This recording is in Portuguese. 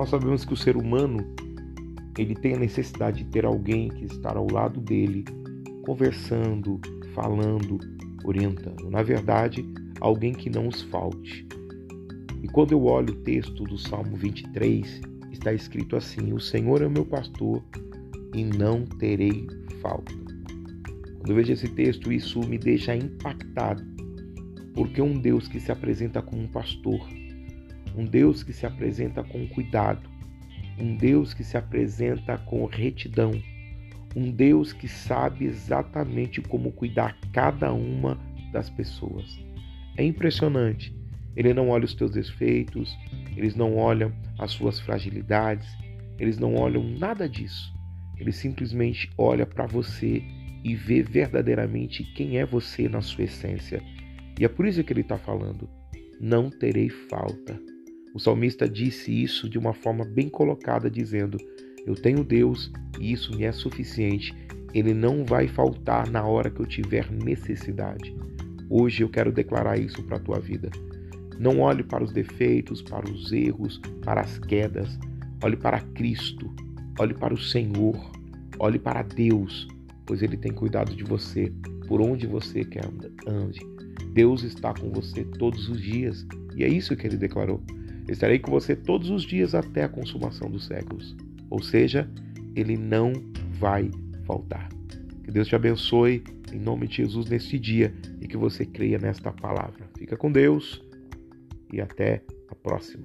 Nós sabemos que o ser humano ele tem a necessidade de ter alguém que está ao lado dele, conversando, falando, orientando. Na verdade, alguém que não os falte. E quando eu olho o texto do Salmo 23, está escrito assim: O Senhor é meu pastor e não terei falta. Quando eu vejo esse texto, isso me deixa impactado, porque um Deus que se apresenta como um pastor, um Deus que se apresenta com cuidado, um Deus que se apresenta com retidão, um Deus que sabe exatamente como cuidar cada uma das pessoas. É impressionante. Ele não olha os teus defeitos, eles não olham as suas fragilidades, eles não olham nada disso. Ele simplesmente olha para você e vê verdadeiramente quem é você na sua essência. E é por isso que ele está falando: não terei falta. O salmista disse isso de uma forma bem colocada, dizendo: Eu tenho Deus e isso me é suficiente. Ele não vai faltar na hora que eu tiver necessidade. Hoje eu quero declarar isso para a tua vida. Não olhe para os defeitos, para os erros, para as quedas. Olhe para Cristo. Olhe para o Senhor. Olhe para Deus, pois Ele tem cuidado de você por onde você quer ande. Deus está com você todos os dias e é isso que Ele declarou. Estarei com você todos os dias até a consumação dos séculos. Ou seja, Ele não vai faltar. Que Deus te abençoe em nome de Jesus neste dia e que você creia nesta palavra. Fica com Deus e até a próxima.